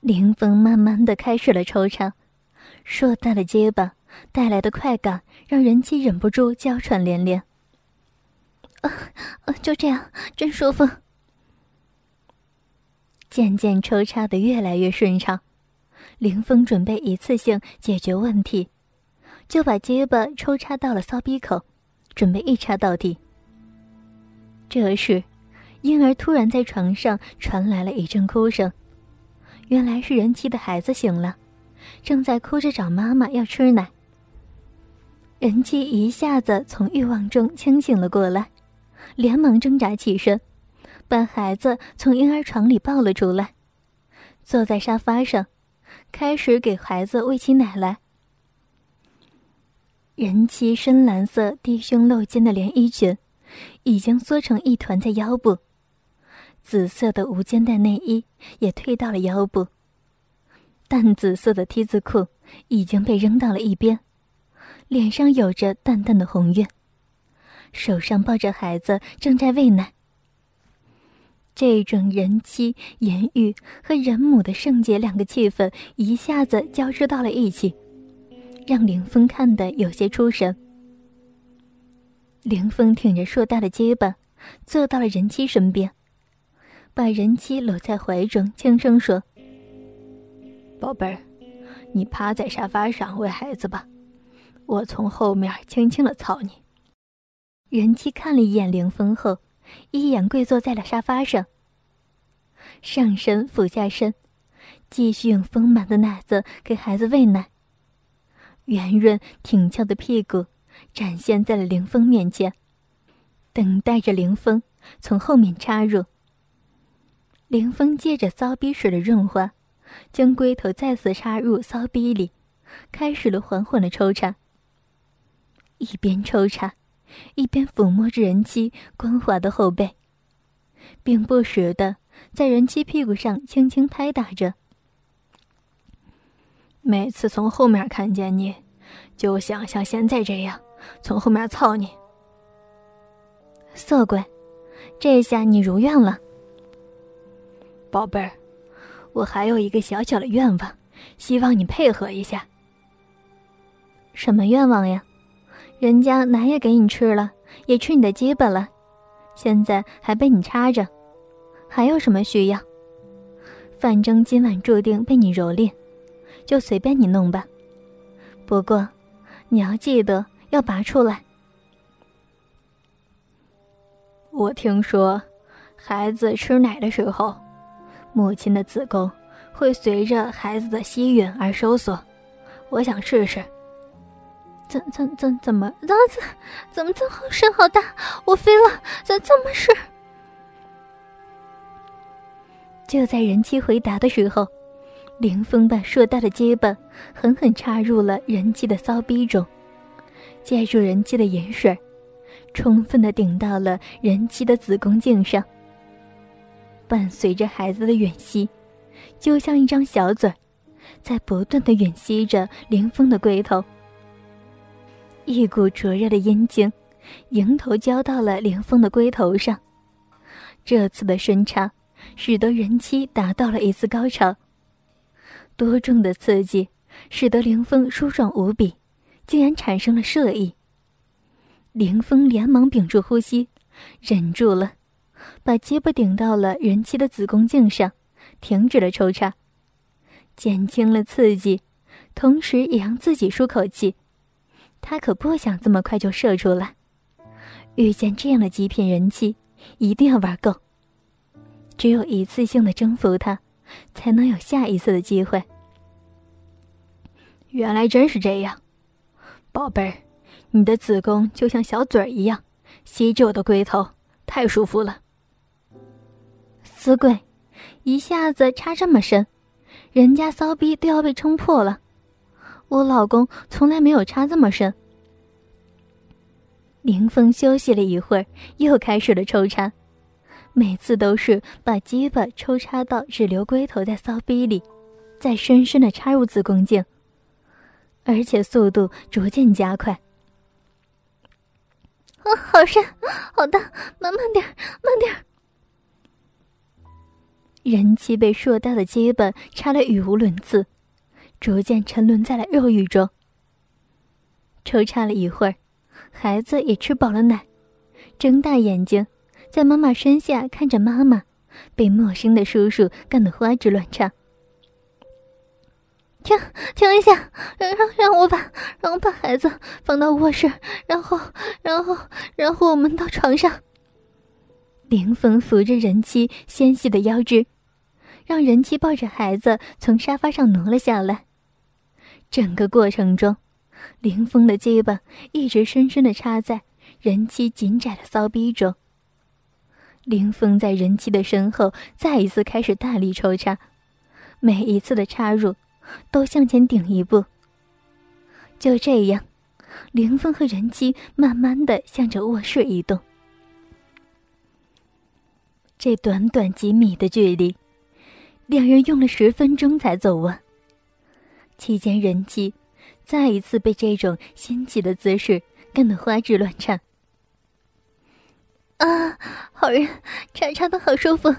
林峰慢慢的开始了抽插，硕大的结巴带来的快感让人妻忍不住娇喘连连。啊啊，就这样，真舒服。渐渐抽插的越来越顺畅，林峰准备一次性解决问题，就把结巴抽插到了骚逼口，准备一插到底。这时，婴儿突然在床上传来了一阵哭声。原来是人妻的孩子醒了，正在哭着找妈妈要吃奶。人妻一下子从欲望中清醒了过来，连忙挣扎起身，把孩子从婴儿床里抱了出来，坐在沙发上，开始给孩子喂起奶来。人妻深蓝色低胸露肩的连衣裙，已经缩成一团在腰部。紫色的无肩带内衣也退到了腰部，淡紫色的 T 字裤已经被扔到了一边，脸上有着淡淡的红晕，手上抱着孩子正在喂奶。这种人妻、言语和人母的圣洁两个气氛一下子交织到了一起，让凌风看得有些出神。凌风挺着硕大的肩膀，坐到了人妻身边。把人妻搂在怀中，轻声说：“宝贝儿，你趴在沙发上喂孩子吧，我从后面轻轻的操你。”人妻看了一眼凌风后，一眼跪坐在了沙发上，上身俯下身，继续用丰满的奶子给孩子喂奶。圆润挺翘的屁股展现在了凌风面前，等待着凌风从后面插入。凌风借着骚逼水的润滑，将龟头再次插入骚逼里，开始了缓缓的抽插。一边抽插，一边抚摸着人妻光滑的后背，并不时的在人妻屁股上轻轻拍打着。每次从后面看见你，就想像现在这样从后面操你。色鬼，这下你如愿了。宝贝儿，我还有一个小小的愿望，希望你配合一下。什么愿望呀？人家奶也给你吃了，也吃你的鸡巴了，现在还被你插着，还有什么需要？反正今晚注定被你蹂躏，就随便你弄吧。不过，你要记得要拔出来。我听说，孩子吃奶的时候。母亲的子宫会随着孩子的吸吮而收缩，我想试试。怎怎怎怎么怎怎怎么这么声好大？我飞了！怎这么是？就在人妻回答的时候，凌风把硕大的结巴狠狠插入了人妻的骚逼中，借助人妻的盐水，充分的顶到了人妻的子宫颈上。伴随着孩子的吮吸，就像一张小嘴，在不断的吮吸着凌峰的龟头。一股灼热的阴茎迎头浇到了凌峰的龟头上。这次的深插，使得人妻达到了一次高潮。多重的刺激，使得凌峰舒爽无比，竟然产生了射意。凌峰连忙屏住呼吸，忍住了。把鸡巴顶到了人妻的子宫颈上，停止了抽插，减轻了刺激，同时也让自己舒口气。他可不想这么快就射出来。遇见这样的极品人妻，一定要玩够。只有一次性的征服他，才能有下一次的机会。原来真是这样，宝贝儿，你的子宫就像小嘴儿一样，吸着我的龟头，太舒服了。死鬼，一下子插这么深，人家骚逼都要被撑破了。我老公从来没有插这么深。林峰休息了一会儿，又开始了抽插，每次都是把鸡巴抽插到只留龟头在骚逼里，再深深的插入子宫颈，而且速度逐渐加快。啊，好深，好大，慢慢点，慢点。人妻被硕大的结巴插得语无伦次，逐渐沉沦在了肉欲中。抽插了一会儿，孩子也吃饱了奶，睁大眼睛，在妈妈身下看着妈妈，被陌生的叔叔干得花枝乱颤。停，停一下，让让让我把让我把孩子放到卧室，然后然后然后我们到床上。凌风扶着人妻纤细的腰肢，让人妻抱着孩子从沙发上挪了下来。整个过程中，凌风的肩膀一直深深的插在人妻紧窄的骚逼中。凌风在人妻的身后再一次开始大力抽插，每一次的插入。都向前顶一步。就这样，凌风和人妻慢慢的向着卧室移动。这短短几米的距离，两人用了十分钟才走完。期间，人妻再一次被这种新奇的姿势干得花枝乱颤。啊，好人，插插的好舒服。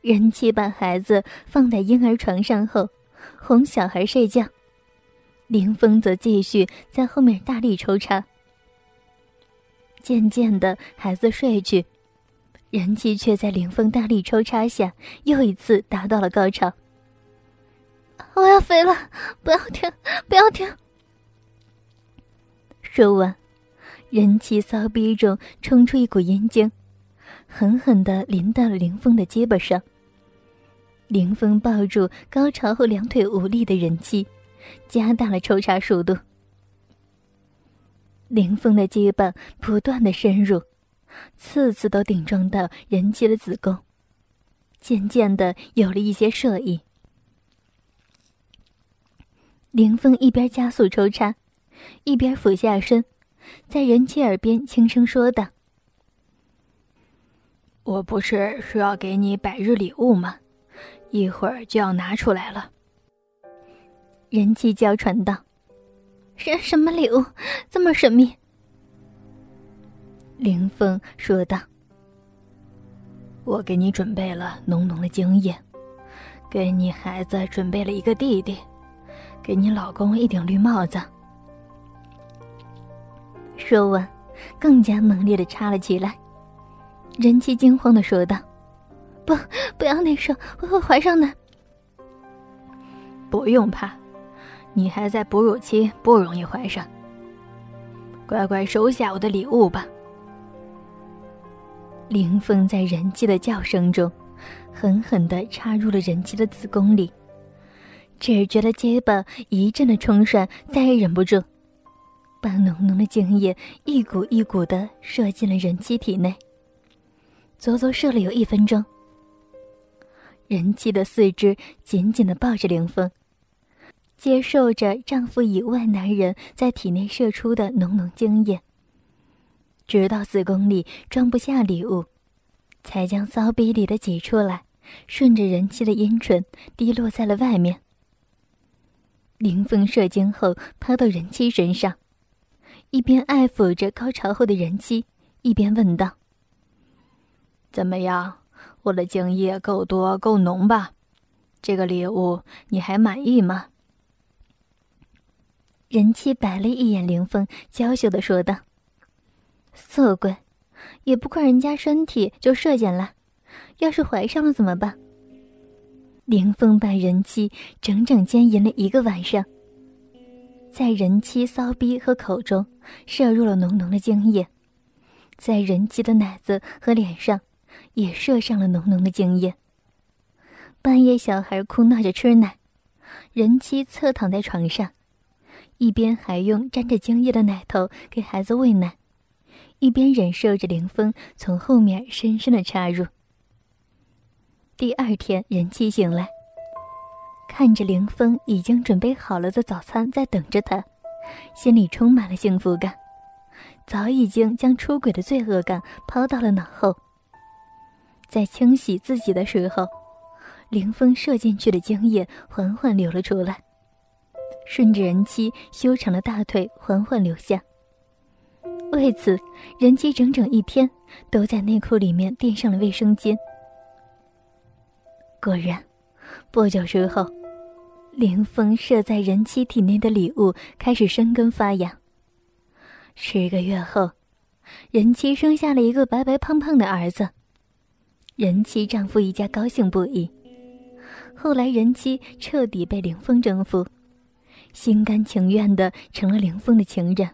人妻把孩子放在婴儿床上后，哄小孩睡觉。凌风则继续在后面大力抽插。渐渐的，孩子睡去，人气却在凌风大力抽插下又一次达到了高潮。我要飞了！不要停！不要停！说完，人气骚逼中冲出一股阴茎，狠狠的淋到了凌风的肩膀上。凌风抱住高潮后两腿无力的人气，加大了抽插速度。凌风的肩膀不断的深入，次次都顶撞到人妻的子宫，渐渐的有了一些射意。凌风一边加速抽插，一边俯下身，在人妻耳边轻声说道：“我不是说要给你百日礼物吗？”一会儿就要拿出来了。人气娇喘道：“什什么礼物这么神秘？”林峰说道：“我给你准备了浓浓的精液，给你孩子准备了一个弟弟，给你老公一顶绿帽子。”说完，更加猛烈的插了起来。人气惊慌的说道。不，不要内射，我会怀上的。不用怕，你还在哺乳期，不容易怀上。乖乖收下我的礼物吧。凌风在人妻的叫声中，狠狠地插入了人妻的子宫里，只觉得肩膀一阵的冲涮，再也忍不住，把浓浓的精液一股一股的射进了人妻体内，足足射了有一分钟。人妻的四肢紧紧的抱着凌风，接受着丈夫以外男人在体内射出的浓浓精液，直到子宫里装不下礼物，才将骚逼里的挤出来，顺着人妻的阴唇滴落在了外面。凌风射精后趴到人妻身上，一边爱抚着高潮后的人妻，一边问道：“怎么样？”我的精液够多够浓吧？这个礼物你还满意吗？人妻白了一眼凌风，娇羞的说道：“色鬼，也不看人家身体就射箭了，要是怀上了怎么办？”凌风把人妻整整奸淫了一个晚上，在人妻骚逼和口中射入了浓浓的精液，在人妻的奶子和脸上。也射上了浓浓的精液。半夜，小孩哭闹着吃奶，人妻侧躺在床上，一边还用沾着精液的奶头给孩子喂奶，一边忍受着凌风从后面深深的插入。第二天，人妻醒来，看着凌风已经准备好了的早餐在等着他，心里充满了幸福感，早已经将出轨的罪恶感抛到了脑后。在清洗自己的时候，凌风射进去的精液缓缓流了出来，顺着人妻修长的大腿缓缓流下。为此，人妻整整一天都在内裤里面垫上了卫生巾。果然，不久之后，凌风射在人妻体内的礼物开始生根发芽。十个月后，人妻生下了一个白白胖胖的儿子。人妻丈夫一家高兴不已。后来，人妻彻底被凌风征服，心甘情愿的成了凌风的情人。